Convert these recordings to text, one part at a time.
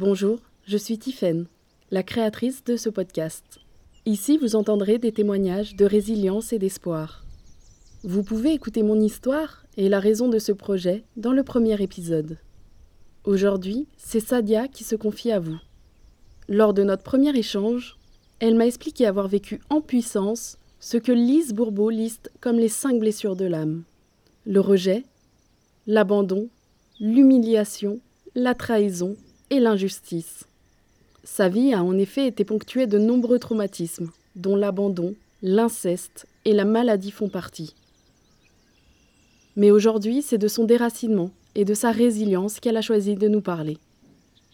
Bonjour, je suis Tiffaine, la créatrice de ce podcast. Ici, vous entendrez des témoignages de résilience et d'espoir. Vous pouvez écouter mon histoire et la raison de ce projet dans le premier épisode. Aujourd'hui, c'est Sadia qui se confie à vous. Lors de notre premier échange, elle m'a expliqué avoir vécu en puissance ce que Lise Bourbeau liste comme les cinq blessures de l'âme. Le rejet, l'abandon, l'humiliation, la trahison et l'injustice. Sa vie a en effet été ponctuée de nombreux traumatismes, dont l'abandon, l'inceste et la maladie font partie. Mais aujourd'hui, c'est de son déracinement et de sa résilience qu'elle a choisi de nous parler.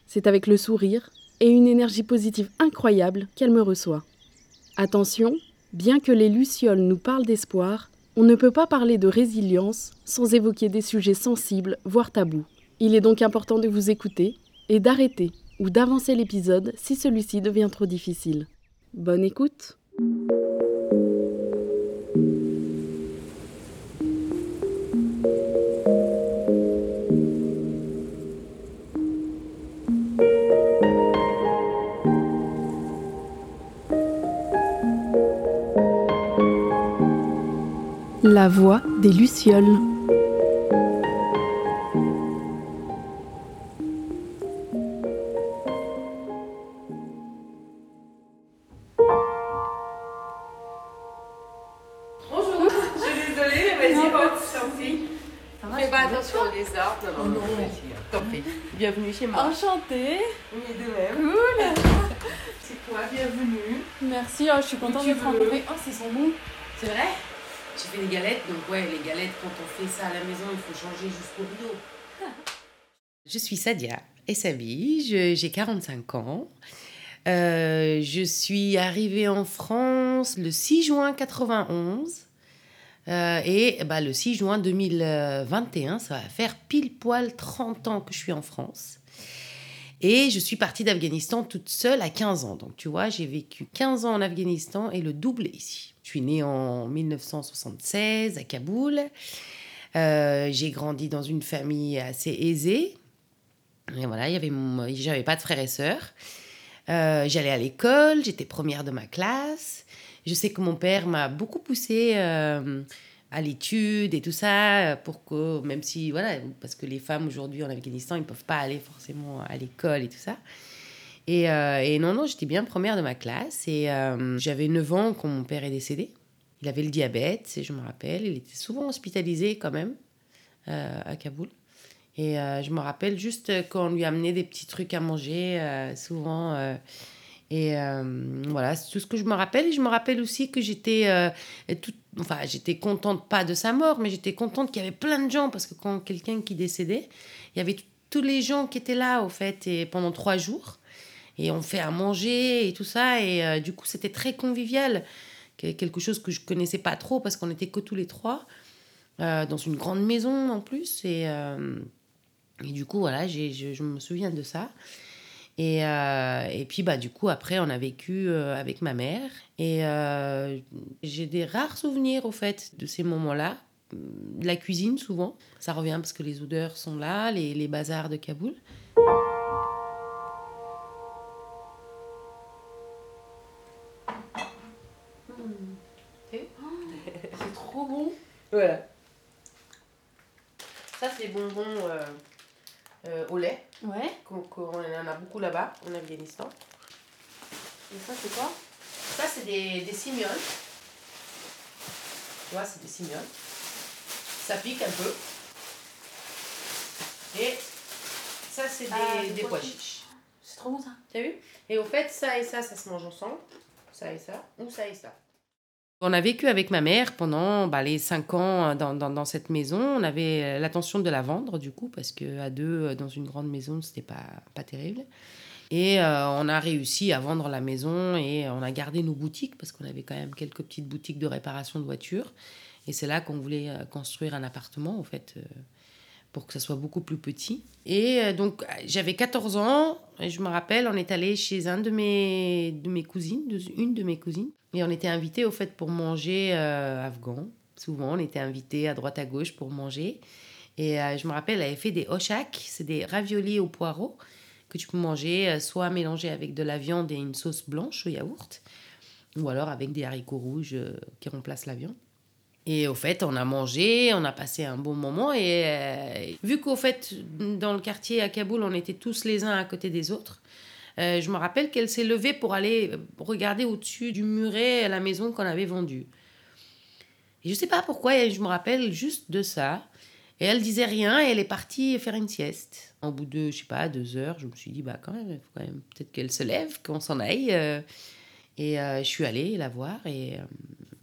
C'est avec le sourire et une énergie positive incroyable qu'elle me reçoit. Attention, bien que les lucioles nous parlent d'espoir, on ne peut pas parler de résilience sans évoquer des sujets sensibles, voire tabous. Il est donc important de vous écouter et d'arrêter ou d'avancer l'épisode si celui-ci devient trop difficile. Bonne écoute La voix des Lucioles. Enchantée. Oui, de même. Cool. C'est toi, bienvenue. Merci, oh, je suis contente tu d'être veux. rencontrée. Oh, c'est son bon. C'est vrai? Tu fais des galettes, donc ouais, les galettes, quand on fait ça à la maison, il faut changer jusqu'au rideau. Je suis Sadia Essabi, j'ai 45 ans. Euh, je suis arrivée en France le 6 juin 91. Euh, et bah, le 6 juin 2021, ça va faire pile poil 30 ans que je suis en France. Et je suis partie d'Afghanistan toute seule à 15 ans. Donc tu vois, j'ai vécu 15 ans en Afghanistan et le double ici. Je suis née en 1976 à Kaboul. Euh, j'ai grandi dans une famille assez aisée. Et voilà, j'avais pas de frères et sœurs. Euh, J'allais à l'école, j'étais première de ma classe. Je sais que mon père m'a beaucoup poussée euh, à l'étude et tout ça, euh, pour que, même si, voilà, parce que les femmes aujourd'hui en Afghanistan, ils ne peuvent pas aller forcément à l'école et tout ça. Et, euh, non, non, j'étais bien première de ma classe. Et euh, j'avais 9 ans quand mon père est décédé. Il avait le diabète, je me rappelle. Il était souvent hospitalisé quand même à Kaboul. Et je me rappelle juste qu'on lui amenait des petits trucs à manger, souvent. Et euh, voilà, c'est tout ce que je me rappelle. Et je me rappelle aussi que j'étais euh, enfin, j'étais contente, pas de sa mort, mais j'étais contente qu'il y avait plein de gens, parce que quand quelqu'un qui décédait, il y avait tous les gens qui étaient là, au fait, et pendant trois jours. Et on fait à manger et tout ça. Et euh, du coup, c'était très convivial. Que- Quelque chose que je connaissais pas trop, parce qu'on était que tous les trois, euh, dans une grande maison en plus. Et, et du coup, voilà, je, je me souviens de ça. Et, euh, et puis, bah, du coup, après, on a vécu euh, avec ma mère. Et euh, j'ai des rares souvenirs, au fait, de ces moments-là. De la cuisine, souvent. Ça revient parce que les odeurs sont là, les, les bazars de Kaboul. C'est trop bon. Voilà. Ça, c'est bonbons euh, au lait. Ouais. qu'on qu'on en a beaucoup là-bas, en Afghanistan. Et ça, c'est quoi? Ça, c'est des, des cimioles. Tu vois, c'est des cimioles. Ça pique un peu. Et ça, c'est des, Ah, des des pois pois chiches. chiches. C'est trop bon ça. T'as vu? Et au fait, ça et ça, ça se mange ensemble. Ça et ça, ou ça et ça. On a vécu avec ma mère pendant bah, les cinq ans dans, dans, dans cette maison. On avait euh, l'intention de la vendre, du coup, parce qu'à deux, euh, dans une grande maison, c'était pas, pas terrible. Et euh, on a réussi à vendre la maison et on a gardé nos boutiques, parce qu'on avait quand même quelques petites boutiques de réparation de voitures. Et c'est là qu'on voulait euh, construire un appartement, en fait, euh, pour que ça soit beaucoup plus petit. Et euh, donc, j'avais 14 ans, et je me rappelle, on est allé chez un de mes, de mes cousines, une de mes cousines, et on était invités, au fait, pour manger euh, afghan. Souvent, on était invités à droite à gauche pour manger. Et euh, je me rappelle, elle avait fait des oshak, c'est des raviolis au poireau, que tu peux manger soit mélangé avec de la viande et une sauce blanche au yaourt, ou alors avec des haricots rouges qui remplacent la viande. Et au fait, on a mangé, on a passé un bon moment. Et euh, vu qu'au fait, dans le quartier à Kaboul, on était tous les uns à côté des autres, euh, je me rappelle qu'elle s'est levée pour aller regarder au-dessus du muret la maison qu'on avait vendue. Et je sais pas pourquoi, je me rappelle juste de ça. Et elle disait rien et elle est partie faire une sieste. Au bout de, je sais pas, deux heures, je me suis dit, bah quand même, peut-être qu'elle se lève, qu'on s'en aille. euh. Et je suis allée la voir et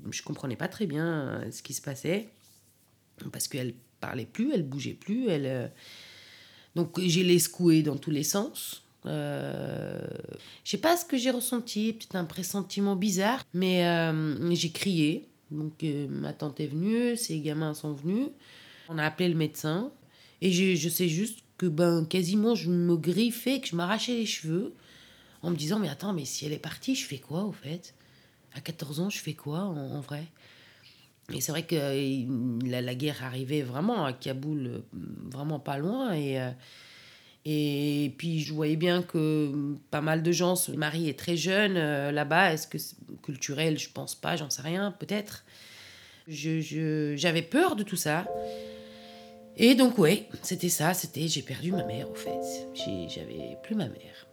je comprenais pas très bien euh, ce qui se passait parce qu'elle parlait plus, elle bougeait plus, elle. euh, Donc j'ai les secouée dans tous les sens. Euh... Je sais pas ce que j'ai ressenti, peut-être un pressentiment bizarre, mais euh, j'ai crié. Donc ma tante est venue, ses gamins sont venus. On a appelé le médecin et je, je sais juste que ben quasiment je me griffais, que je m'arrachais les cheveux en me disant mais attends mais si elle est partie je fais quoi au fait? À 14 ans je fais quoi en, vrai? Et c'est vrai que euh, la, guerre arrivait vraiment à Kaboul euh, vraiment pas loin et euh, et puis je voyais bien que pas mal de gens se marient très jeunes euh, là-bas. Est-ce que c'est culturel? Je pense pas j'en sais rien peut-être. Je, je- j'avais peur de tout ça. Et donc ouais c'était ça c'était j'ai perdu ma mère au fait. J'avais plus ma mère.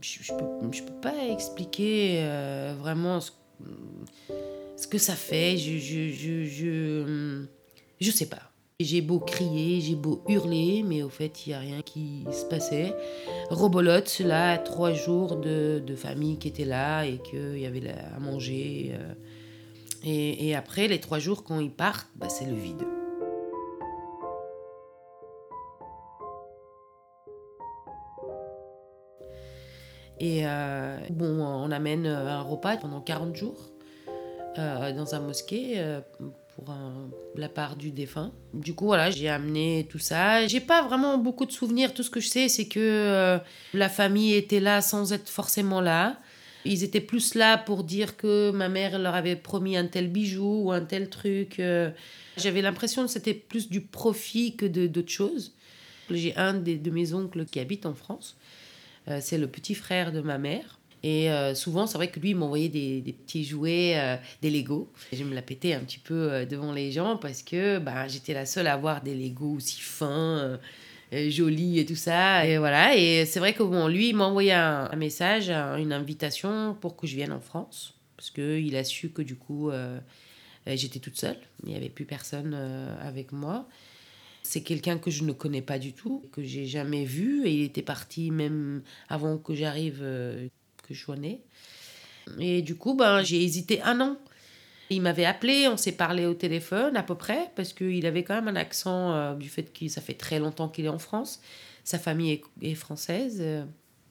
Je, je peux, je peux pas expliquer vraiment ce, ce que ça fait. Je, je, je, je, je sais pas. J'ai beau crier, j'ai beau hurler, mais au fait, il n'y a rien qui se passait. Robolote, là, trois jours de, de famille qui étaient là et qu'il y avait à manger. euh. Et, et après, les trois jours, quand ils partent, bah, c'est le vide. Et euh, bon, on amène euh, un repas pendant 40 jours euh, dans un mosquée pour la part du défunt. Du coup, voilà, j'ai amené tout ça. J'ai pas vraiment beaucoup de souvenirs. Tout ce que je sais, c'est que la famille était là sans être forcément là. Ils étaient plus là pour dire que ma mère leur avait promis un tel bijou ou un tel truc. J'avais l'impression que c'était plus du profit que d'autres choses. J'ai un de mes oncles qui habite en France. Euh, c'est le petit frère de ma mère. Et euh, souvent, c'est vrai que lui, il m'envoyait des, petits jouets, euh, des Legos. Je me la pétais un petit peu devant les gens parce que bah, j'étais la seule à avoir des Legos aussi fins, jolis et tout ça. Et voilà. Et c'est vrai que lui, il m'a envoyé un, un message, un- une invitation pour que je vienne en France. Parce qu'il a su que du coup, j'étais toute seule. Il n'y avait plus personne avec moi. C'est quelqu'un que je ne connais pas du tout, que j'ai jamais vu, et il était parti même avant que j'arrive, euh, que je sois née. Et du coup, ben, j'ai hésité un an. Il m'avait appelé, on s'est parlé au téléphone à peu près, parce qu'il avait quand même un accent euh, du fait que ça fait très longtemps qu'il est en France. Sa famille est, est française.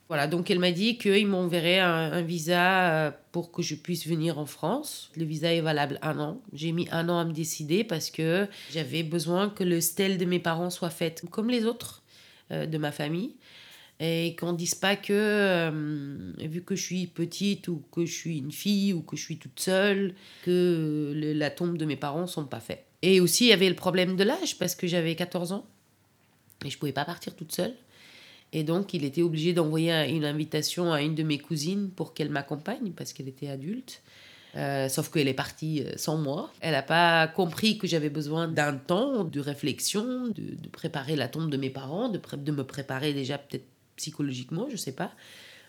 Voilà, donc elle m'a dit qu'il m'enverrait un, visa euh, pour que je puisse venir en France. Le visa est valable un an. J'ai mis un an à me décider parce que j'avais besoin que le stèle de mes parents soit fait comme les autres euh, de ma famille. Et qu'on ne dise pas que, euh, vu que je suis petite ou que je suis une fille ou que je suis toute seule, que la tombe de mes parents ne sont pas faits. Et aussi, il y avait le problème de l'âge parce que j'avais 14 ans et je ne pouvais pas partir toute seule. Et donc, il était obligé d'envoyer un- une invitation à une de mes cousines pour qu'elle m'accompagne parce qu'elle était adulte. Euh, sauf qu'elle est partie euh, sans moi. Elle n'a pas compris que j'avais besoin d'un temps de réflexion, de, préparer la tombe de mes parents, de, de me préparer déjà peut-être psychologiquement, je sais pas.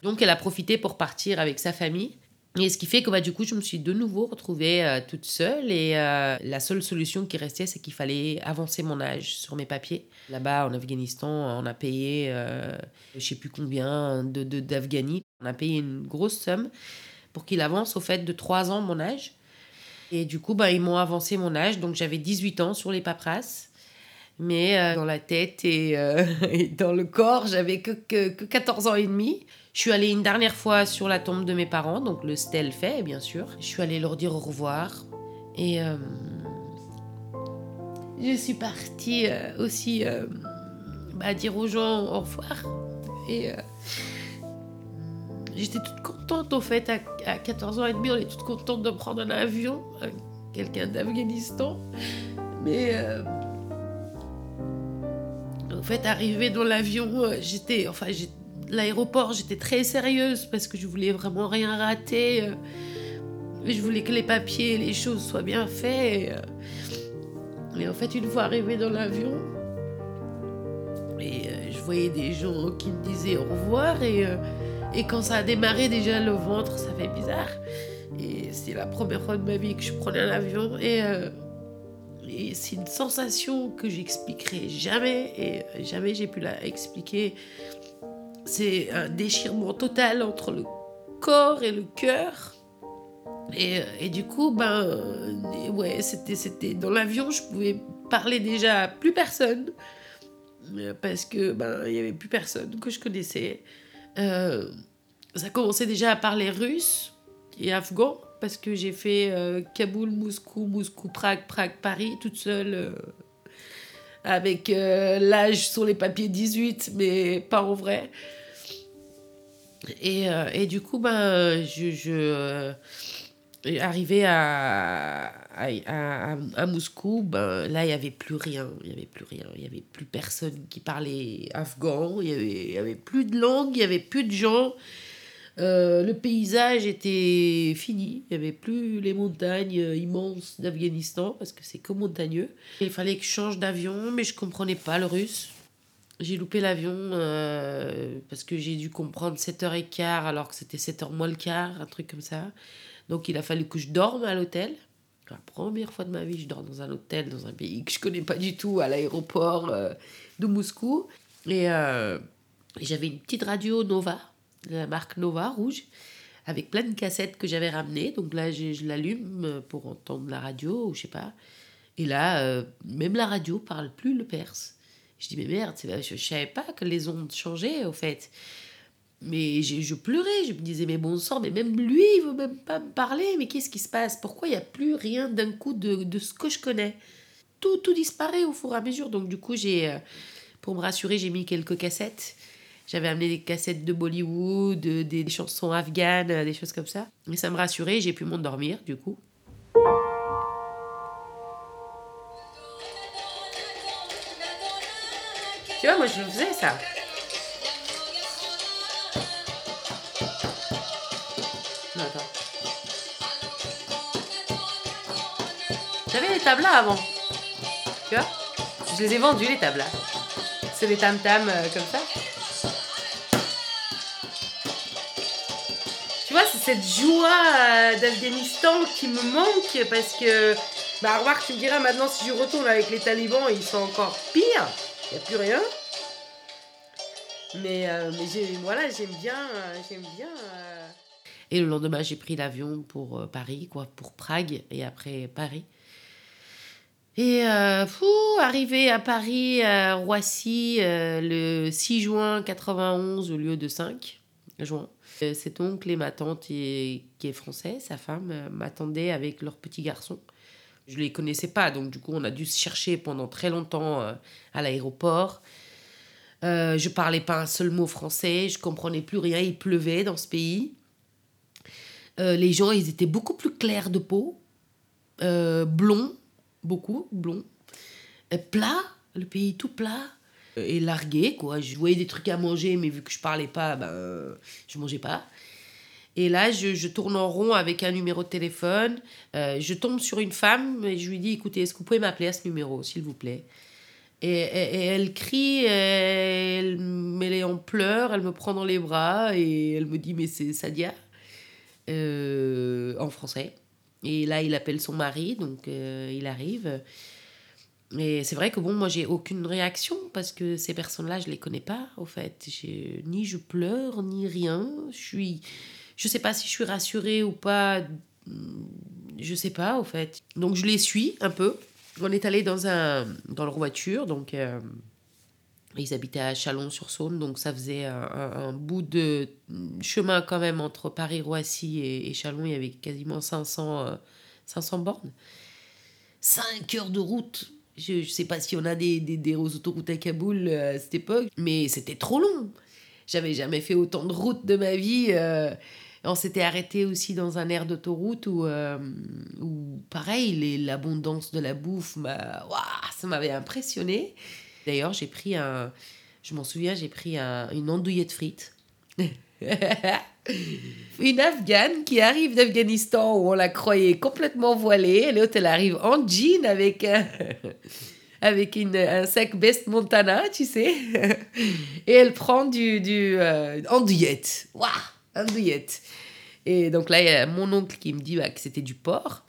Donc, elle a profité pour partir avec sa famille. Et ce qui fait que bah, du coup, je me suis de nouveau retrouvée euh, toute seule. Et euh, la seule solution qui restait, c'est qu'il fallait avancer mon âge sur mes papiers. Là-bas, en Afghanistan, on a payé, euh, je sais plus combien, de, d'Afghani. On a payé une grosse somme pour qu'il avance au fait de 3 ans mon âge. Et du coup, bah, ils m'ont avancé mon âge. Donc, j'avais 18 ans sur les paperasses. Mais euh, dans la tête et, et dans le corps, j'avais que, que, que 14 ans et demi. Je suis allée une dernière fois sur la tombe de mes parents, donc le stèle fait, bien sûr. Je suis allée leur dire au revoir. Et euh, je suis partie euh, aussi euh, bah, dire aux gens au revoir. Et j'étais toute contente, au fait, à, à 14 ans et demi, on est toute contente de prendre un avion, quelqu'un d'Afghanistan. Mais au fait, arrivé dans l'avion, j'étais, enfin, j'ai- l'aéroport, j'étais très sérieuse parce que je voulais vraiment rien rater. euh, Je voulais que les papiers, les choses soient bien faits. Et, euh, en fait, une fois arrivée dans l'avion, et euh, je voyais des gens qui me disaient au revoir. Et, et quand ça a démarré, déjà le ventre, ça fait bizarre. Et c'est la première fois de ma vie que je prenais un avion. Et, et c'est une sensation que j'expliquerai jamais. Et jamais j'ai pu la expliquer. C'est un déchirement total entre le corps et le cœur. Et, et du coup, ben, ouais, c'était, dans l'avion, je pouvais parler déjà à plus personne euh, parce que ben il y avait plus personne que je connaissais. Euh, ça commençait déjà à parler russe et afghan parce que j'ai fait euh, Kaboul, Moscou, Moscou, Prague, Prague, Paris toute seule avec euh, l'âge sur les papiers 18 mais pas en vrai. Et, euh, et du coup, ben, je, je euh, arrivé à, à, à, à Moscou, ben, là, il n'y avait plus rien. Il n'y avait plus rien. Il n'y avait plus personne qui parlait afghan. Il n'y avait, avait plus de langue. Il n'y avait plus de gens. Euh, le paysage était fini. Il n'y avait plus les montagnes euh, immenses d'Afghanistan parce que c'est que montagneux. Il fallait que je change d'avion, mais je comprenais pas le russe. J'ai loupé l'avion euh, parce que j'ai dû comprendre 7h15 alors que c'était 7h moins le quart, un truc comme ça. Donc il a fallu que je dorme à l'hôtel. La première fois de ma vie, je dors dans un hôtel, dans un pays que je connais pas du tout, à l'aéroport de Moscou. Et, j'avais une petite radio Nova, la marque Nova rouge, avec plein de cassettes que j'avais ramenées. Donc là, je, l'allume pour entendre la radio, ou je sais pas. Et là, euh, même la radio parle plus le perse. Je dis, mais merde, je, je savais pas que les ondes changeaient, au fait. Mais je, je pleurais, je me disais, mais bon sang, mais même lui, il veut même pas me parler, mais qu'est-ce qui se passe? Pourquoi il n'y a plus rien d'un coup de, de ce que je connais? Tout, tout disparaît au fur et à mesure. Donc du coup, j'ai, euh, pour me rassurer, j'ai mis quelques cassettes. J'avais amené des cassettes de Bollywood, des, des chansons afghanes, euh, des choses comme ça. Et ça me rassurait, j'ai pu m'endormir, du coup. Tu vois, moi je faisais ça. Non, attends. J'avais les tablas avant. Tu vois? Je les ai vendus les tablas. C'est des tam-tams euh, comme ça. Cette joie euh, d'Afghanistan qui me manque parce que. Bah, remarque, tu me diras maintenant si je retourne avec les talibans, ils sont encore pires. Il n'y a plus rien. Mais, euh, mais voilà, j'aime bien. euh, j'aime bien euh. Et le lendemain, j'ai pris l'avion pour Paris, quoi, pour Prague et après Paris. Et euh, fou, arrivé à Paris, à Roissy, le 6 juin 91 au lieu de 5 juin. Euh, Cet oncle et ma tante, qui est français, sa femme, euh, m'attendaient avec leur petit garçon. Je les connaissais pas, donc du coup, on a dû se chercher pendant très longtemps euh, à l'aéroport. Euh, je parlais pas un seul mot français, je comprenais plus rien, il pleuvait dans ce pays. Les gens, ils étaient beaucoup plus clairs de peau, blonds, beaucoup blonds, Euh, plat, le pays tout plat et largué quoi. Je voyais des trucs à manger, mais vu que je parlais pas, ben euh, je mangeais pas. Et là, je, je tourne en rond avec un numéro de téléphone. Euh, je tombe sur une femme et je lui dis écoutez, est-ce que vous pouvez m'appeler à ce numéro, s'il vous plaît? Et, et- elle crie, elle, elle est en pleurs, elle me prend dans les bras et elle me dit mais c'est Sadia? Euh, en français. Et là, il appelle son mari, donc euh, il arrive. Et c'est vrai que bon, moi, j'ai aucune réaction parce que ces personnes-là, je les connais pas, au fait. Ni je pleure, ni rien. Je suis, je sais pas si je suis rassurée ou pas. Je sais pas, au fait. Donc je les suis un peu. On est allé dans un dans leur voiture, donc euh, ils habitaient à Chalon-sur-Saône, donc ça faisait un, un- un bout de chemin quand même entre Paris-Roissy et, et Chalon. Il y avait quasiment 500, euh, 500 bornes. 5 heures de route. Je ne sais pas si on a des, des, des autoroutes à Kaboul euh, à cette époque, mais c'était trop long. J'avais jamais fait autant de routes de ma vie. euh, on s'était arrêté aussi dans un air d'autoroute où, euh, pareil, l'abondance de la bouffe, m'a- Ouah, ça m'avait impressionné. D'ailleurs, j'ai pris un. Je m'en souviens, j'ai pris un- une andouillette frite Une Afghane qui arrive d'Afghanistan où on la croyait complètement voilée. L'autre, elle arrive en jean avec un, avec une, un sac Best Montana, tu sais. Et elle prend du, du euh, andouillette. Waouh, andouillette. Et donc là, il y a mon oncle qui me dit bah, que c'était du porc.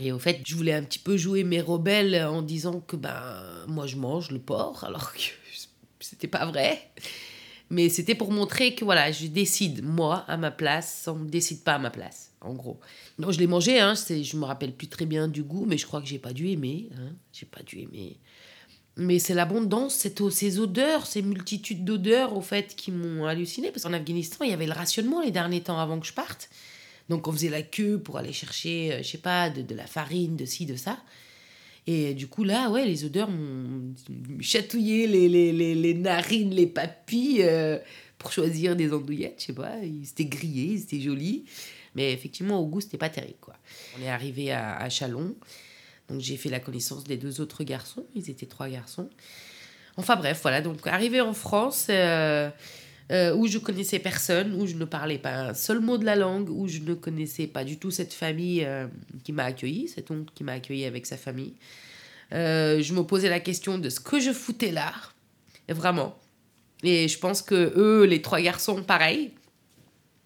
Et au fait, je voulais un petit peu jouer mes rebelles en disant que ben moi je mange le porc, alors que c'était pas vrai. Mais c'était pour montrer que voilà, je décide moi à ma place, on ne décide pas à ma place, en gros. Non, je l'ai mangé, hein, je me rappelle plus très bien du goût, mais je crois que j'ai pas dû aimer. Hein, j'ai pas dû aimer. Mais c'est l'abondance, ces odeurs, ces multitudes d'odeurs, au fait, qui m'ont halluciné. Parce qu'en Afghanistan, il y avait le rationnement les derniers temps avant que je parte. Donc on faisait la queue pour aller chercher, euh, je sais pas, de, de la farine, de ci, de ça. Et du coup, là, ouais, les odeurs m'ont chatouillé les, les, les, narines, les papilles euh, pour choisir des andouillettes, je sais pas. C'était grillé, c'était joli. Mais effectivement, au goût, c'était pas terrible, quoi. On est arrivé à, à Chalon. Donc j'ai fait la connaissance des deux autres garçons. Ils étaient trois garçons. Enfin bref, voilà. Donc arrivé en France, euh, euh, où je connaissais personne, où je ne parlais pas un seul mot de la langue, où je ne connaissais pas du tout cette famille euh, qui m'a accueilli, cet oncle qui m'a accueilli avec sa famille. Euh, je me posais la question de ce que je foutais là, vraiment. Et je pense que eux, les trois garçons, pareil,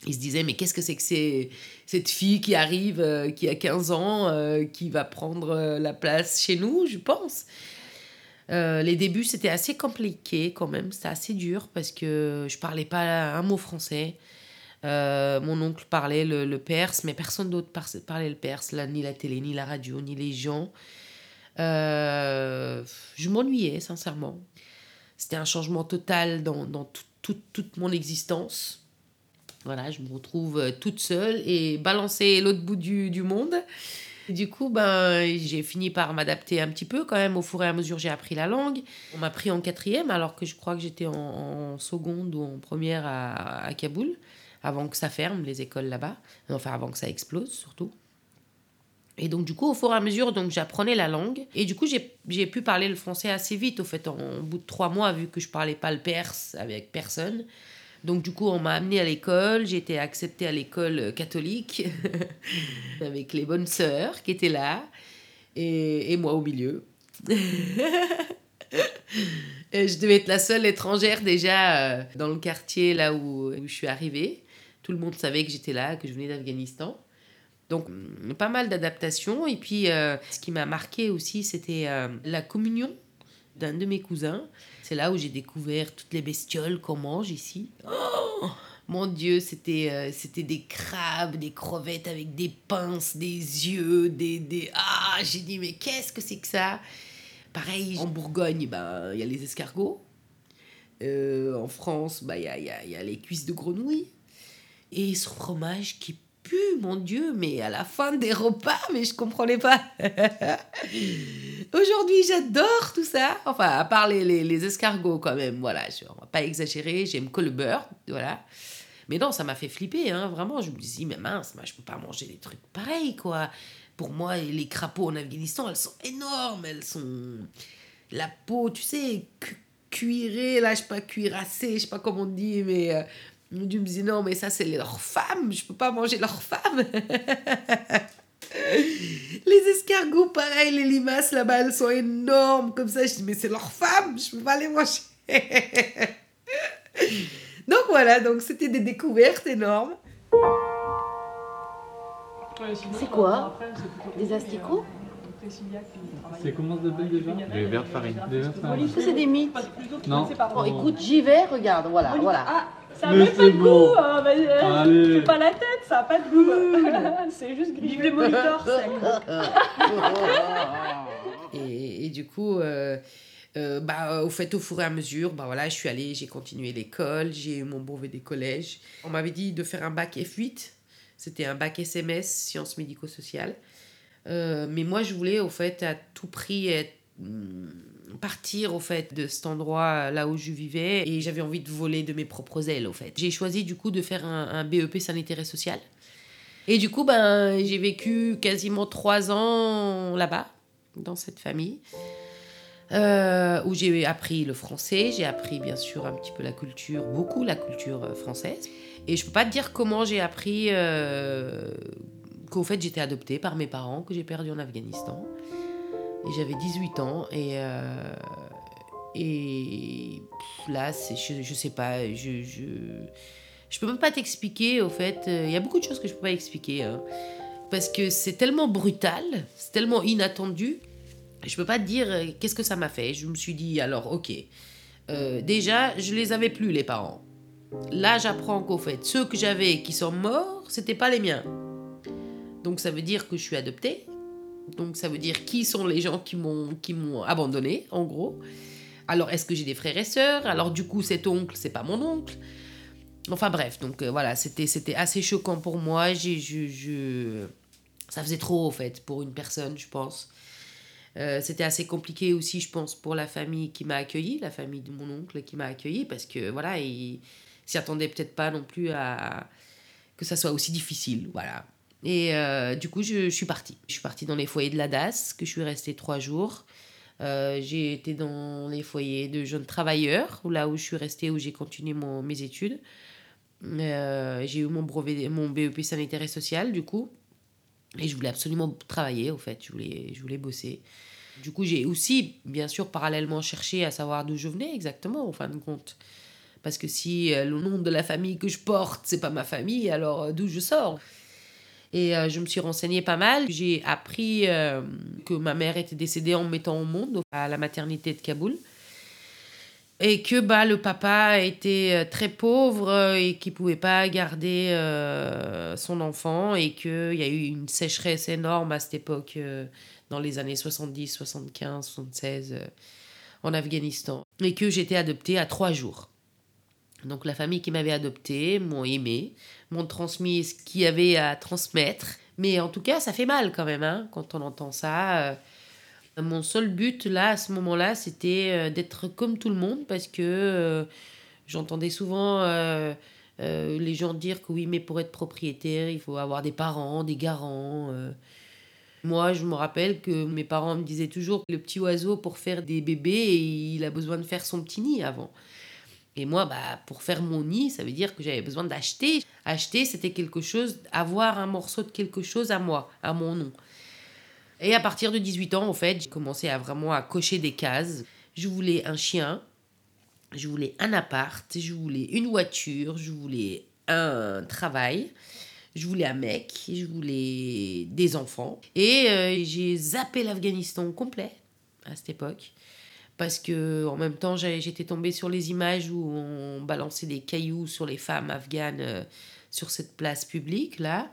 ils se disaient mais qu'est-ce que c'est que c'est cette fille qui arrive, qui a 15 ans, qui va prendre la place chez nous, je pense. Euh, les débuts, c'était assez compliqué quand même, c'était assez dur parce que je parlais pas un mot français. Euh, mon oncle parlait le, le perse, mais personne d'autre par- parlait le perse, ni la télé, ni la radio, ni les gens. Euh, je m'ennuyais, sincèrement. C'était un changement total dans, dans tout- tout- toute mon existence. Voilà, je me retrouve toute seule et balancée l'autre bout du monde. Du coup, ben, j'ai fini par m'adapter un petit peu quand même. Au fur et à mesure, j'ai appris la langue. On m'a pris en quatrième, alors que je crois que j'étais en, seconde ou en première à, à Kaboul, avant que ça ferme, les écoles là-bas. Enfin, avant que ça explose, surtout. Et donc, du coup, au fur et à mesure, donc j'apprenais la langue. Et du coup, j'ai pu parler le français assez vite, au fait, en, bout de trois mois, vu que je parlais pas le perse avec personne. Donc, du coup, on m'a amené à l'école. J'ai été acceptée à l'école euh, catholique, avec les bonnes sœurs qui étaient là, et, moi au milieu. Et je devais être la seule étrangère déjà euh, dans le quartier là où, je suis arrivée. Tout le monde savait que j'étais là, que je venais d'Afghanistan. Donc, mm, pas mal d'adaptations. Et puis, euh, ce qui m'a marqué aussi, c'était la communion d'un de mes cousins. C'est là où j'ai découvert toutes les bestioles qu'on mange ici. Oh mon Dieu, c'était euh, c'était des crabes, des crevettes avec des pinces, des yeux, des... des... Ah, j'ai dit, mais qu'est-ce que c'est que ça? Pareil, en Bourgogne, ben, il y a les escargots. Euh, en France, ben, il y, a, y a- y a les cuisses de grenouille. Et ce fromage qui pue, mon Dieu, mais à la fin des repas, mais je comprenais pas. Aujourd'hui, j'adore tout ça. Enfin, à part les, les, les escargots quand même, voilà, je, on va pas exagérer, j'aime que le beurre, voilà. Mais non, ça m'a fait flipper, hein, vraiment. Je me dis, mais mince, moi, je peux pas manger des trucs pareils, quoi. Pour moi, les crapauds en Afghanistan, elles sont énormes, elles sont... La peau, tu sais, cu- cuirée, là, je sais pas, cuirassée, je sais pas comment on dit, mais... euh, je me dis, non, mais ça, c'est leurs femmes, je peux pas manger leurs femmes. les escargots, pareil, les limaces, là-bas, elles sont énormes, comme ça. Je dis, mais c'est leurs femmes, je peux pas les manger. donc voilà, donc c'était des découvertes énormes. C'est quoi Des asticots C'est comment ça s'appelle déjà Des verres de farine. Des verres de farine. Ça, c'est des mythes. Non. Bon, écoute, j'y vais, regarde, voilà, voilà. Ah, ça a Mais même pas de bon. goût, hein, bah, euh, Allez. fais pas la tête, ça a pas de goût. c'est juste gris. Vive les moniteurs. Et, et du coup, euh, euh, bah, au fait, au fur et à mesure, bah, voilà, je suis allée, j'ai continué l'école, j'ai eu mon brevet des collèges. On m'avait dit de faire un bac F8, c'était un bac SMS, sciences médico-sociales. Euh, mais moi, je voulais, au fait, à tout prix être- hum, partir, au fait, de cet endroit là où je vivais. Et j'avais envie de voler de mes propres ailes, au fait. J'ai choisi, du coup, de faire un, BEP sanitaire et social. Et du coup, ben, j'ai vécu quasiment trois ans là-bas, dans cette famille. euh, où j'ai appris le français, j'ai appris bien sûr un petit peu la culture, beaucoup la culture euh, française. Et je peux pas te dire comment j'ai appris euh, qu'au fait j'étais adoptée par mes parents, que j'ai perdu en Afghanistan. Et j'avais 18 ans et, euh, et là, je, je sais pas, je, je, je peux même pas t'expliquer au fait. Il y a beaucoup de choses que je peux pas expliquer. hein. parce que c'est tellement brutal, c'est tellement inattendu. Je peux pas te dire euh, qu'est-ce que ça m'a fait. Je me suis dit, alors, ok. Euh, déjà, je les avais plus, les parents. Là, j'apprends qu'au fait, ceux que j'avais qui sont morts, c'était pas les miens. Donc, ça veut dire que je suis adoptée. Donc, ça veut dire qui sont les gens qui m'ont qui m'ont abandonné, en gros. Alors, est-ce que j'ai des frères et sœurs? Alors, du coup, cet oncle, c'est pas mon oncle. Enfin, bref, donc euh, voilà, c'était assez choquant pour moi. Ça faisait trop, au fait, pour une personne, je pense. Euh, c'était assez compliqué aussi, je pense, pour la famille qui m'a accueilli, la famille de mon oncle qui m'a accueilli, parce que voilà, il s'y attendait peut-être pas non plus à que ça soit aussi difficile, voilà. Et euh, du coup, je, suis partie. Je suis partie dans les foyers de la DAS, que je suis restée trois jours. Euh, j'ai été dans les foyers de jeunes travailleurs, là où je suis restée, où j'ai continué mon, mes études. Euh, j'ai eu mon brevet, mon BEP sanitaire et social, du coup. Et je voulais absolument travailler, au fait. Je voulais, je voulais bosser. Du coup, j'ai aussi, bien sûr, parallèlement cherché à savoir d'où je venais exactement, en fin de compte. Parce que si le nom de la famille que je porte, c'est pas ma famille, alors d'où je sors? Et euh, je me suis renseignée pas mal. J'ai appris euh, que ma mère était décédée en me mettant au monde à la maternité de Kaboul. Et que bah, le papa était euh, très pauvre et qu'il pouvait pas garder son enfant et qu'il y a eu une sécheresse énorme à cette époque, dans les années 70, 75, 76, euh, en Afghanistan. Et que j'étais adoptée à trois jours. Donc la famille qui m'avait adoptée m'ont aimé, m'ont transmis ce qu'il y avait à transmettre. Mais en tout cas, ça fait mal quand même hein, quand on entend ça. euh. Mon seul but là, à ce moment-là, c'était euh, d'être comme tout le monde parce que euh, j'entendais souvent les gens dire que oui, mais pour être propriétaire, il faut avoir des parents, des garants. Moi, je me rappelle que mes parents me disaient toujours que le petit oiseau, pour faire des bébés, il a besoin de faire son petit nid avant. Et moi, bah, pour faire mon nid, ça veut dire que j'avais besoin d'acheter. Acheter, c'était quelque chose, avoir un morceau de quelque chose à moi, à mon nom. Et à partir de 18 ans, en fait, j'ai commencé à vraiment à cocher des cases. Je voulais un chien, je voulais un appart, je voulais une voiture, je voulais un travail, je voulais un mec, je voulais des enfants. Et euh, j'ai zappé l'Afghanistan complet à cette époque. Parce que en même temps, j'étais tombée sur les images où on balançait des cailloux sur les femmes afghanes euh, sur cette place publique là.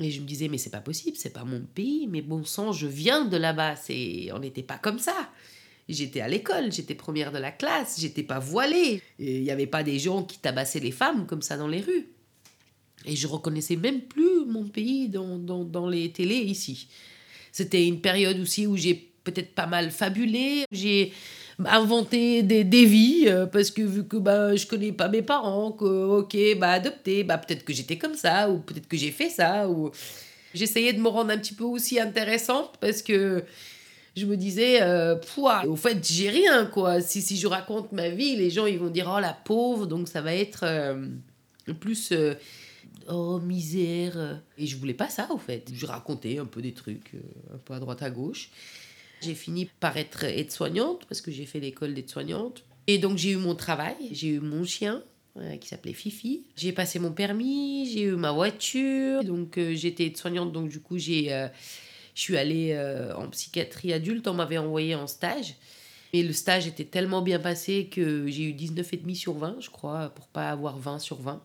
Et je me disais, mais c'est pas possible, c'est pas mon pays, mais bon sang, je viens de là-bas, c'est... on n'était pas comme ça. J'étais à l'école, j'étais première de la classe, j'étais pas voilée. Il n'y avait pas des gens qui tabassaient les femmes comme ça dans les rues. Et je reconnaissais même plus mon pays dans, dans, dans les télés ici. C'était une période aussi où j'ai peut-être pas mal fabulé. J'ai inventé des, des vies euh, parce que vu que bah, je connais pas mes parents, que ok, bah adopté, bah peut-être que j'étais comme ça ou peut-être que j'ai fait ça. ou J'essayais de me rendre un petit peu aussi intéressante parce que je me disais, euh, pouah, au fait, j'ai rien quoi. Si, si je raconte ma vie, les gens ils vont dire, oh la pauvre, donc ça va être euh, plus. euh, oh misère. Et je voulais pas ça au fait. Je racontais un peu des trucs, un peu à droite à gauche. J'ai fini par être aide-soignante parce que j'ai fait l'école d'aide-soignante. Et donc j'ai eu mon travail, j'ai eu mon chien euh, qui s'appelait Fifi. J'ai passé mon permis, j'ai eu ma voiture. Donc euh, j'étais aide-soignante, donc du coup j'ai, euh, je suis allée en psychiatrie adulte. On m'avait envoyé en stage. Et le stage était tellement bien passé que j'ai eu 19,5 sur 20, je crois, pour pas avoir 20 sur 20.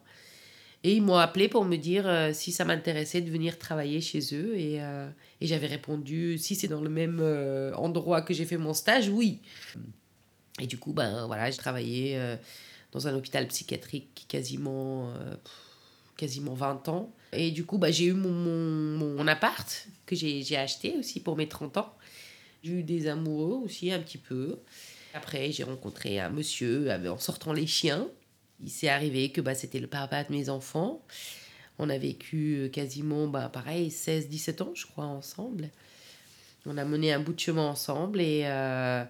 Et ils m'ont appelé pour me dire euh, si ça m'intéressait de venir travailler chez eux. Et, euh, et j'avais répondu si c'est dans le même euh, endroit que j'ai fait mon stage, oui. Et du coup, ben voilà, j'ai travaillé dans un hôpital psychiatrique quasiment, quasiment 20 ans. Et du coup, ben, j'ai eu mon, mon, mon appart que j'ai acheté aussi pour mes 30 ans. J'ai eu des amoureux aussi un petit peu. Après, j'ai rencontré un monsieur en sortant les chiens. Il s'est arrivé que bah, c'était le papa de mes enfants. On a vécu euh, quasiment, bah, pareil, 16-17 ans, je crois, ensemble. On a mené un bout de chemin ensemble et euh,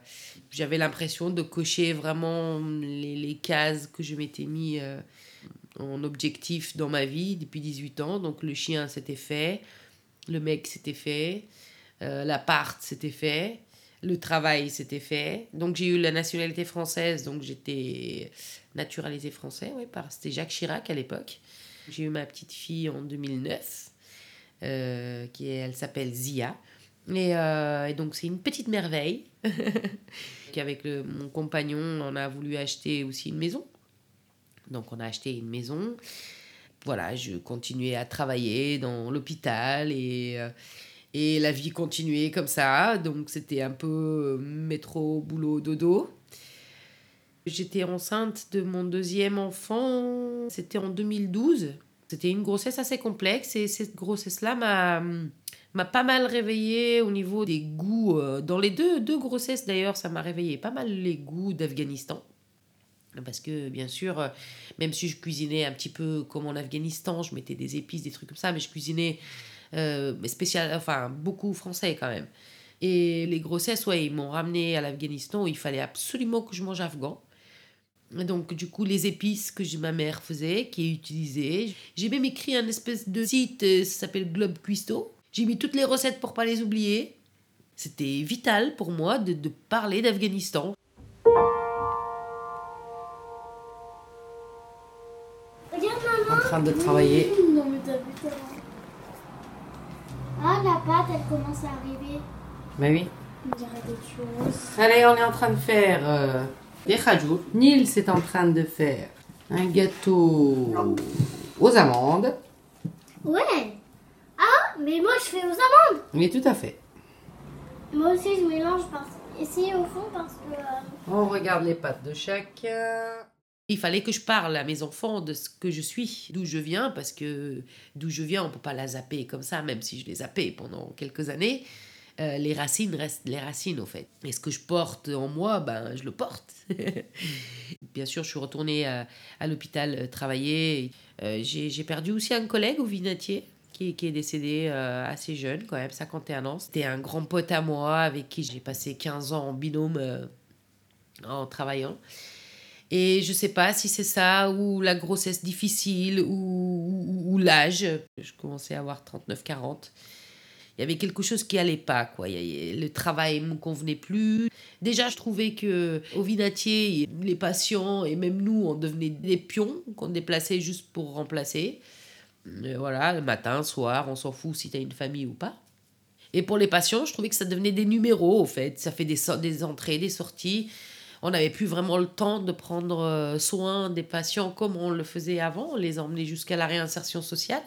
j'avais l'impression de cocher vraiment les, les, cases que je m'étais mis euh, en objectif dans ma vie depuis 18 ans. Donc le chien, c'était fait, le mec, c'était fait, euh, l'appart, c'était fait, le travail, c'était fait. Donc j'ai eu la nationalité française, donc j'étais naturalisée français, ouais, c'était Jacques Chirac à l'époque. J'ai eu ma petite fille en 2009, euh, qui elle s'appelle Zia. Et, euh, et donc c'est une petite merveille. Qu'avec mon compagnon, on a voulu acheter aussi une maison. Donc on a acheté une maison. Voilà, je continuais à travailler dans l'hôpital et, euh, et la vie continuait comme ça. Donc c'était un peu métro, boulot, dodo. J'étais enceinte de mon deuxième enfant, c'était en 2012. C'était une grossesse assez complexe et cette grossesse-là m'a m'a pas mal réveillée au niveau des goûts. Euh, dans les deux, deux grossesses d'ailleurs, ça m'a réveillé pas mal les goûts d'Afghanistan. Parce que bien sûr, euh, même si je cuisinais un petit peu comme en Afghanistan, je mettais des épices, des trucs comme ça, mais je cuisinais euh, spécial, enfin beaucoup français quand même. Et les grossesses, ouais, ils m'ont ramené à l'Afghanistan où il fallait absolument que je mange afghan. Donc, du coup, les épices que ma mère faisait, qui utilisait. J'ai même écrit un espèce de site, euh, ça s'appelle Globe Cuisto. J'ai mis toutes les recettes pour pas les oublier. C'était vital pour moi de, de parler d'Afghanistan. Regarde, maman. En train de travailler. Non, mais t'as vu ça. Ah, la pâte, elle commence à arriver. Ben oui. On dirait des choses. Allez, on est en train de faire euh, des rajout. Nils est en train de faire un gâteau aux amandes. Ouais. Ah, mais moi, je fais aux amandes. Oui, tout à fait. Moi aussi, je mélange par... ici au fond parce que... euh, On regarde les pattes de chacun. Il fallait que je parle à mes enfants de ce que je suis, d'où je viens, parce que d'où je viens, on peut pas la zapper comme ça, même si je l'ai zappé pendant quelques années. Euh, les racines restent les racines, au fait. Et ce que je porte en moi, ben, je le porte. Bien sûr, je suis retournée à, l'hôpital euh, travailler. Euh, J'ai perdu aussi un collègue au Vinatier, qui, est décédé assez jeune, quand même, 51 ans. C'était un grand pote à moi, avec qui j'ai passé 15 ans en binôme en travaillant. Et je sais pas si c'est ça, ou la grossesse difficile, ou, ou l'âge. Je commençais à avoir 39-40. Il y avait quelque chose qui allait pas, quoi. Le travail me convenait plus. Déjà, je trouvais que au Vinatier, les patients et même nous, on devenait des pions qu'on déplaçait juste pour remplacer. Euh, voilà, le matin, soir, on s'en fout si tu as une famille ou pas. Et pour les patients, je trouvais que ça devenait des numéros, au fait. Ça fait des, des entrées, des sorties. On n'avait plus vraiment le temps de prendre euh, soin des patients comme on le faisait avant, on les emmenait jusqu'à la réinsertion sociale.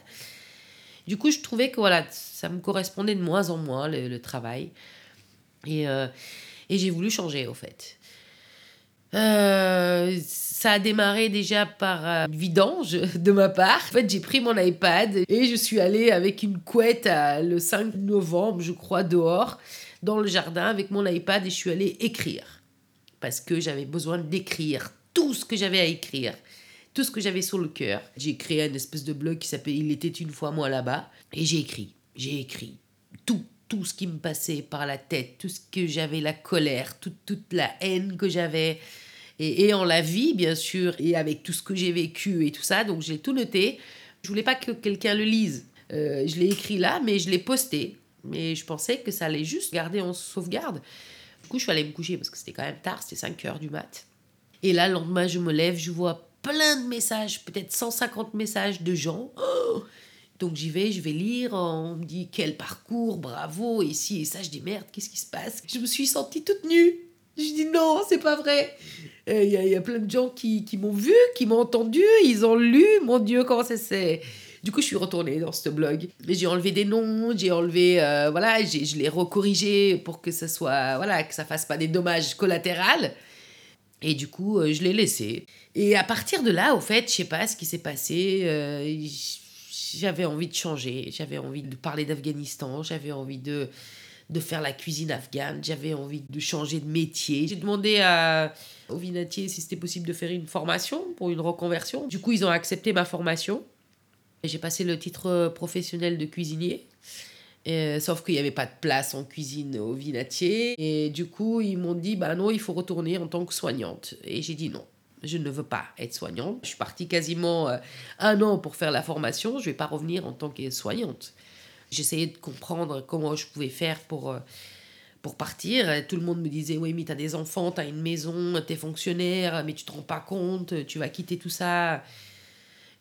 Du coup, je trouvais que voilà, ça me correspondait de moins en moins, le, travail. Et, euh, et j'ai voulu changer, au fait. Euh, ça a démarré déjà par euh, vidange de ma part. En fait, j'ai pris mon iPad et je suis allée avec une couette à- le 5 novembre, je crois, dehors, dans le jardin avec mon iPad et je suis allée écrire. Parce que j'avais besoin d'écrire tout ce que j'avais à écrire, tout ce que j'avais sur le cœur. J'ai créé une espèce de blog qui s'appelle Il était une fois moi là-bas et j'ai écrit. J'ai écrit tout, tout ce qui me passait par la tête, tout ce que j'avais, la colère, toute, toute la haine que j'avais. Et, et en la vie, bien sûr, et avec tout ce que j'ai vécu et tout ça. Donc j'ai tout noté. Je voulais pas que quelqu'un le lise. Euh, je l'ai écrit là, mais je l'ai posté. Mais je pensais que ça allait juste garder en sauvegarde. Du coup, je suis allée me coucher parce que c'était quand même tard, c'était 5 heures du mat. Et là, le lendemain, je me lève, je vois plein de messages, peut-être 150 messages de gens. Oh donc j'y vais, je vais lire, on me dit quel parcours, bravo, et ci et ça, je dis merde, qu'est-ce qui se passe? Je me suis sentie toute nue. Je dis non, c'est pas vrai. Il y, a- plein de gens qui, m'ont vu, qui m'ont entendu, ils ont lu, mon Dieu, comment ça c'est Du coup, je suis retournée dans ce blog. J'ai enlevé des noms, j'ai enlevé, euh, voilà, je l'ai recorrigé pour que ça soit, voilà, que ça fasse pas des dommages collatéraux. Et du coup, euh, je l'ai laissé. Et à partir de là, au fait, je sais pas ce qui s'est passé. euh, j'avais envie de changer. J'avais envie de parler d'Afghanistan. J'avais envie de, de faire la cuisine afghane. J'avais envie de changer de métier. J'ai demandé à, au Vinatier si c'était possible de faire une formation pour une reconversion. Du coup, ils ont accepté ma formation. J'ai passé le titre professionnel de cuisinier. Et, sauf qu'il n'y avait pas de place en cuisine au Vinatier. Et du coup, ils m'ont dit, bah non, il faut retourner en tant que soignante. Et j'ai dit non. Je ne veux pas être soignante. Je suis partie quasiment euh, un an pour faire la formation. Je ne vais pas revenir en tant que soignante. J'essayais de comprendre comment je pouvais faire pour, euh, pour partir. Tout le monde me disait Oui, mais tu as des enfants, tu as une maison, tu es fonctionnaire, mais tu te rends pas compte, tu vas quitter tout ça.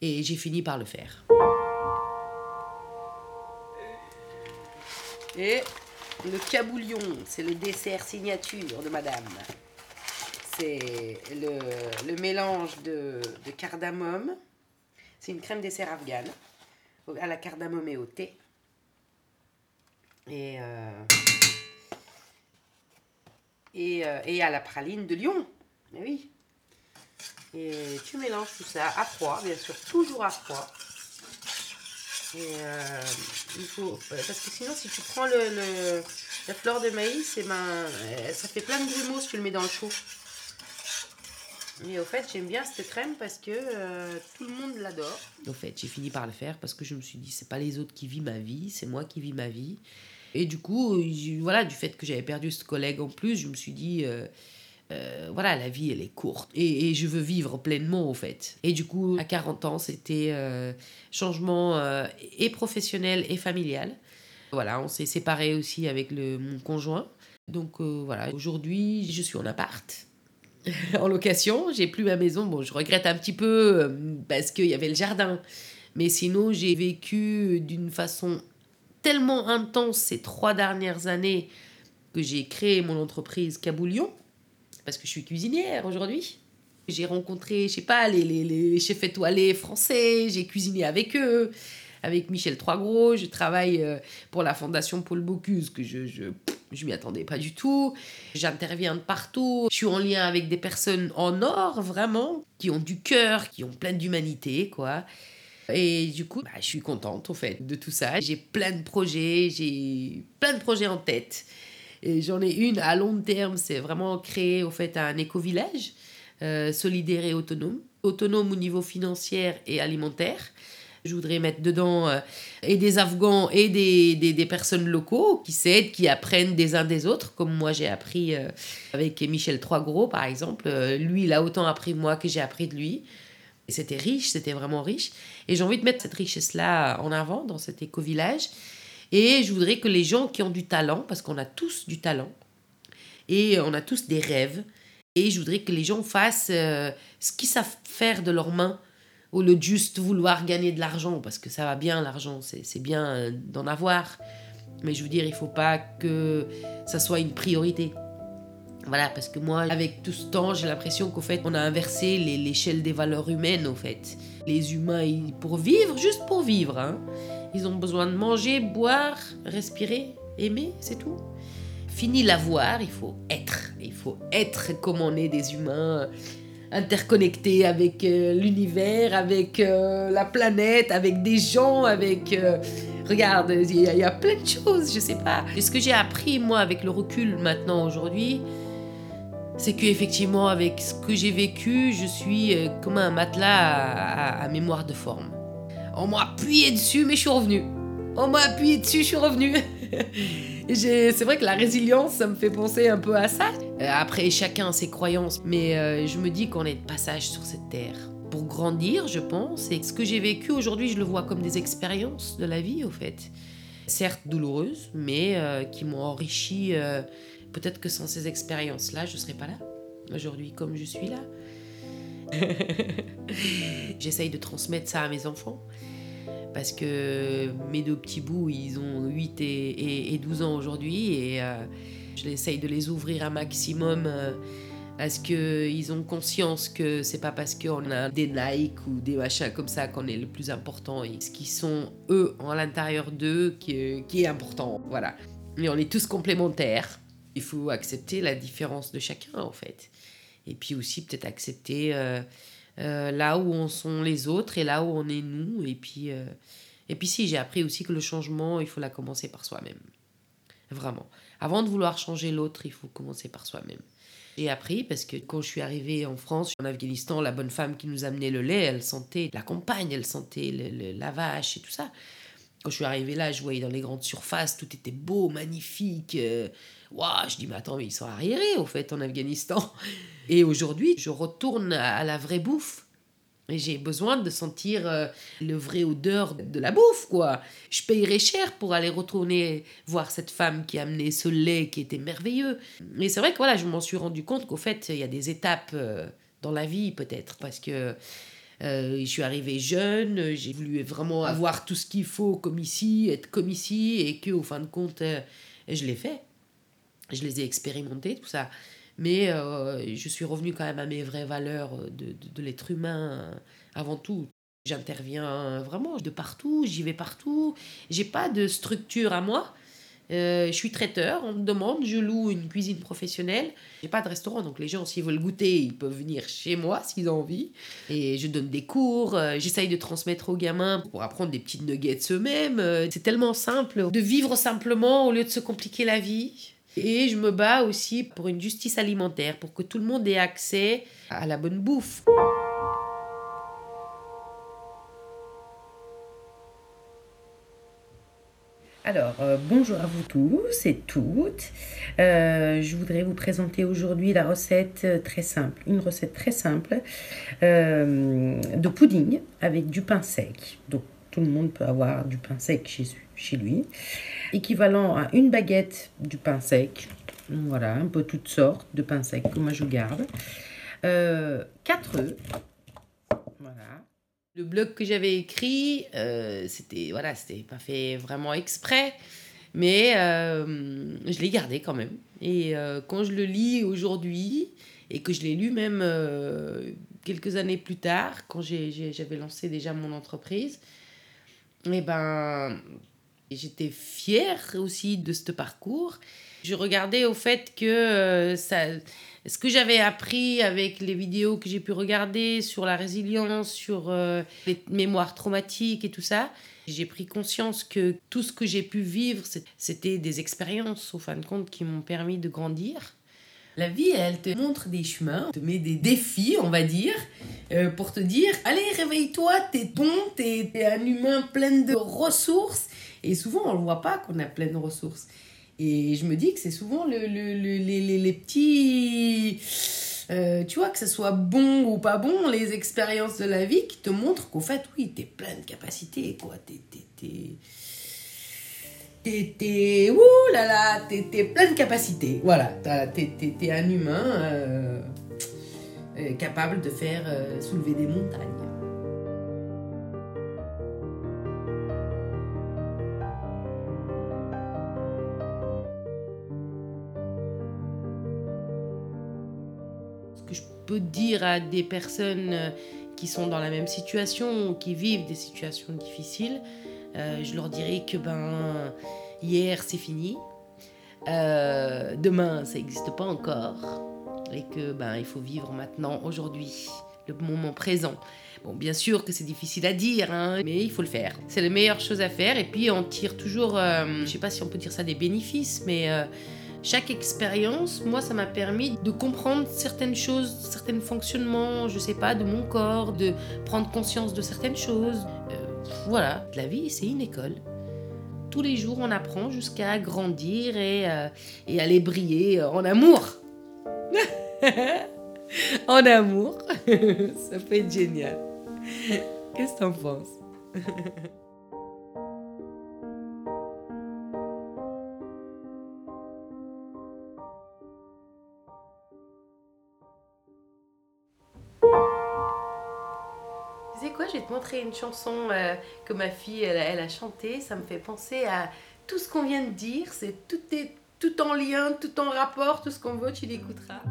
Et j'ai fini par le faire. Et le caboulion, c'est le dessert signature de madame. C'est le, le, mélange de, de cardamome. C'est une crème dessert afghane à la cardamome et au thé. Et, euh, et, euh, et, à la praline de Lyon. Mais oui. Et tu mélanges tout ça à froid, bien sûr, toujours à froid. Et euh, il faut. Parce que sinon, si tu prends le, la fleur de maïs, et eh ben, ça fait plein de grumeaux si tu le mets dans le chaud. Et au fait, j'aime bien cette crème parce que tout le monde l'adore. Au fait, j'ai fini par le faire parce que je me suis dit, c'est pas les autres qui vivent ma vie, c'est moi qui vis ma vie. Et du coup, voilà, du fait que j'avais perdu ce collègue en plus, je me suis dit, euh, euh, voilà, la vie, elle est courte. Et, je veux vivre pleinement, au fait. Et du coup, à 40 ans, c'était euh, changement et professionnel et familial. Voilà, on s'est séparés aussi avec le, mon conjoint. Donc voilà, aujourd'hui, je suis en appart. en location, j'ai plus ma maison. Bon, je regrette un petit peu parce qu'il y avait le jardin. Mais sinon, j'ai vécu d'une façon tellement intense ces trois dernières années que j'ai créé mon entreprise Caboulion, parce que je suis cuisinière aujourd'hui. J'ai rencontré, je sais pas, les, les, les chefs étoilés français, j'ai cuisiné avec eux, avec Michel Troisgros, je travaille euh, pour la fondation Paul Bocuse, que je, je, je m'y attendais pas du tout. J'interviens de partout, je suis en lien avec des personnes en or, vraiment, qui ont du cœur, qui ont plein d'humanité, quoi. Et du coup, bah, je suis contente au fait de tout ça. J'ai plein de projets, j'ai plein de projets en tête. Et j'en ai une à long terme, c'est vraiment créer au fait un éco-village euh, solidaire et autonome, autonome au niveau financier et alimentaire. Je voudrais mettre dedans euh, et des Afghans et des, des, personnes locaux qui s'aident, qui apprennent des uns des autres, comme moi j'ai appris euh, avec Michel Troisgros par exemple. lui, il a autant appris moi que j'ai appris de lui. C'était riche, c'était vraiment riche. Et j'ai envie de mettre cette richesse-là en avant dans cet éco-village. Et je voudrais que les gens qui ont du talent, parce qu'on a tous du talent, et on a tous des rêves, et je voudrais que les gens fassent euh, ce qu'ils savent faire de leurs mains, au lieu de juste vouloir gagner de l'argent, parce que ça va bien l'argent, c'est bien euh, d'en avoir. Mais je veux dire, il faut pas que ça soit une priorité. Voilà, parce que moi, avec tout ce temps, j'ai l'impression qu'au fait, on a inversé l'échelle des valeurs humaines, au fait. Les humains, pour vivre, juste pour vivre, hein, ils ont besoin de manger, boire, respirer, aimer, c'est tout. Fini l'avoir, il faut être. Il faut être comme on est des humains, interconnectés avec euh, l'univers, avec euh, la planète, avec des gens, avec... Euh, regarde, il y, a plein de choses, je sais pas. Et ce que j'ai appris, moi, avec le recul maintenant, aujourd'hui, c'est que effectivement avec ce que j'ai vécu, je suis comme un matelas à, mémoire de forme. On m'a appuyé dessus, mais je suis revenu. On m'a appuyé dessus, je suis revenu. c'est vrai que la résilience, ça me fait penser un peu à ça. Euh, après, chacun a ses croyances, mais euh, je me dis qu'on est de passage sur cette terre. Pour grandir, je pense, et ce que j'ai vécu aujourd'hui, je le vois comme des expériences de la vie, au fait. Certes douloureuses, mais qui m'ont enrichi Peut-être que sans ces expériences-là, je ne serais pas là, aujourd'hui, comme je suis là. J'essaye de transmettre ça à mes enfants. Parce que mes deux petits bouts, ils ont 8 et, 12 ans aujourd'hui. Et euh, je essaye de les ouvrir un maximum euh, à ce qu'ils ont conscience que c'est pas parce qu'on a des Nike ou des machins comme ça qu'on est le plus important. Et ce qu'ils sont, eux, en l'intérieur d'eux, qui, qui est important. Voilà. Mais on est tous complémentaires il faut accepter la différence de chacun, en fait. Et puis aussi peut-être accepter euh, euh, là où on sont les autres et là où on est nous. Et puis, euh, et puis si, j'ai appris aussi que le changement, il faut la commencer par soi-même. Vraiment. Avant de vouloir changer l'autre, il faut commencer par soi-même. J'ai appris parce que quand je suis arrivée en France, en Afghanistan, la bonne femme qui nous amenait le lait, elle sentait la campagne, elle sentait la vache et tout ça. Quand je suis arrivée là, je voyais dans les grandes surfaces, tout était beau, magnifique. euh, Waouh, je dis, mais attends, mais ils sont arriérés, au fait, en Afghanistan. Et aujourd'hui, je retourne à la vraie bouffe. Et j'ai besoin de sentir euh, le vrai odeur de la bouffe, quoi. Je payerais cher pour aller retourner voir cette femme qui a amené ce lait qui était merveilleux. Mais c'est vrai que voilà, je m'en suis rendu compte qu'au fait, il y a des étapes euh, dans la vie, peut-être, parce que euh, je suis arrivée jeune, j'ai voulu vraiment avoir tout ce qu'il faut comme ici, être comme ici, et que au fin de compte, euh, je l'ai fait. Je les ai expérimentés, tout ça. Mais euh, je suis revenue quand même à mes vraies valeurs de, de, de l'être humain avant tout. J'interviens vraiment de partout, j'y vais partout. J'ai pas de structure à moi. Euh, je suis traiteur, on me demande, je loue une cuisine professionnelle. J'ai pas de restaurant, donc les gens, s'ils veulent goûter, ils peuvent venir chez moi s'ils ont envie. Et je donne des cours, euh, j'essaye de transmettre aux gamins pour apprendre des petites nuggets eux-mêmes. Euh, c'est tellement simple de vivre simplement au lieu de se compliquer la vie. Et je me bats aussi pour une justice alimentaire, pour que tout le monde ait accès à la bonne bouffe. Alors, euh, bonjour à vous tous et toutes. Euh, je voudrais vous présenter aujourd'hui la recette euh, très simple, une recette très simple de pudding avec du pain sec. Donc, tout le monde peut avoir du pain sec chez, chez lui. Équivalent à une baguette du pain sec. Voilà, un peu toutes sortes de pain sec que moi je garde. Euh, 4 œufs. Voilà. Le blog que j'avais écrit, euh, c'était voilà, c'était pas fait vraiment exprès, mais euh, je l'ai gardé quand même. Et euh, quand je le lis aujourd'hui, et que je l'ai lu même quelques années plus tard, quand j'avais lancé déjà mon entreprise, et ben j'étais fière aussi de ce parcours. Je regardais au fait que ça, ce que j'avais appris avec les vidéos que j'ai pu regarder sur la résilience, sur euh, les mémoires traumatiques et tout ça, j'ai pris conscience que tout ce que j'ai pu vivre, c'était des expériences, au fin de compte, qui m'ont permis de grandir. La vie, elle te montre des chemins, te met des défis, on va dire, euh, pour te dire allez, réveille-toi, t'es bon, t'es t'es un humain plein de ressources. Et souvent, on ne voit pas qu'on a plein de ressources. Et je me dis que c'est souvent le, le- le- les, les- petits. euh, tu vois, que ce soit bon ou pas bon, les expériences de la vie qui te montrent qu'au fait, oui, t'es plein de capacités, quoi. T'es. t'es- ouh là là, t'es, plein de capacités. Voilà, t'es, un humain euh, euh, capable de faire soulever des montagnes. Peux dire à des personnes euh, qui sont dans la même situation ou qui vivent des situations difficiles, euh, je leur dirais que ben hier c'est fini, Euh, demain ça n'existe pas encore et que ben il faut vivre maintenant, aujourd'hui, le moment présent. Bon, bien sûr que c'est difficile à dire, hein, mais il faut le faire. C'est la meilleure chose à faire et puis on tire toujours, euh, je sais pas si on peut dire ça des bénéfices, mais chaque expérience, moi, ça m'a permis de comprendre certaines choses, certains fonctionnements, je sais pas, de mon corps, de prendre conscience de certaines choses. Euh, voilà, la vie, c'est une école. Tous les jours, on apprend jusqu'à grandir et, euh, et aller briller en amour. en amour, ça peut être génial. Qu'est-ce que t'en penses? Montrer une chanson euh, que ma fille elle, a- chantée. Ça me fait penser à tout ce qu'on vient de dire. C'est tout est tout en lien, tout en rapport, tout ce qu'on veut, tu l'écouteras.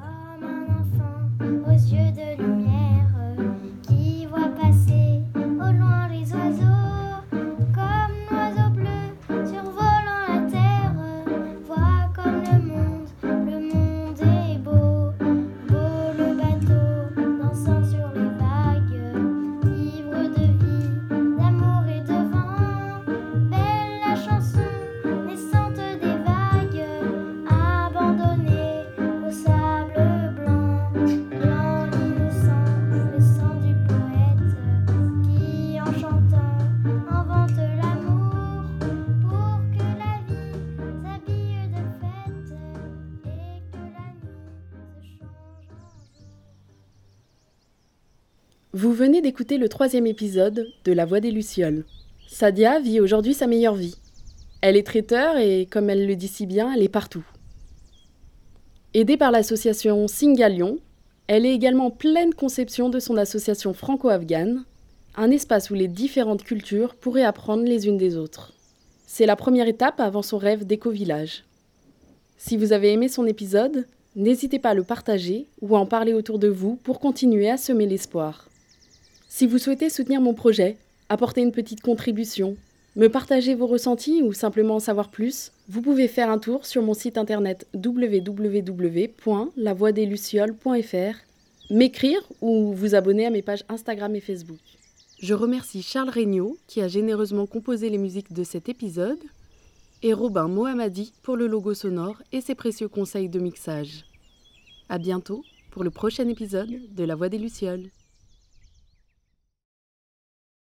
D'écouter le troisième épisode de La Voix des Lucioles. Sadia vit aujourd'hui sa meilleure vie. Elle est traiteur et, comme elle le dit si bien, elle est partout. Aidée par l'association Singalion, elle est également pleine conception de son association franco-afghane, un espace où les différentes cultures pourraient apprendre les unes des autres. C'est la première étape avant son rêve d'éco-village. Si vous avez aimé son épisode, n'hésitez pas à le partager ou à en parler autour de vous pour continuer à semer l'espoir. Si vous souhaitez soutenir mon projet, apporter une petite contribution, me partager vos ressentis ou simplement en savoir plus, vous pouvez faire un tour sur mon site internet www.lavoideslucioles.fr, m'écrire ou vous abonner à mes pages Instagram et Facebook. Je remercie Charles Regnault qui a généreusement composé les musiques de cet épisode et Robin Mohammadi pour le logo sonore et ses précieux conseils de mixage. À bientôt pour le prochain épisode de La Voix des Lucioles.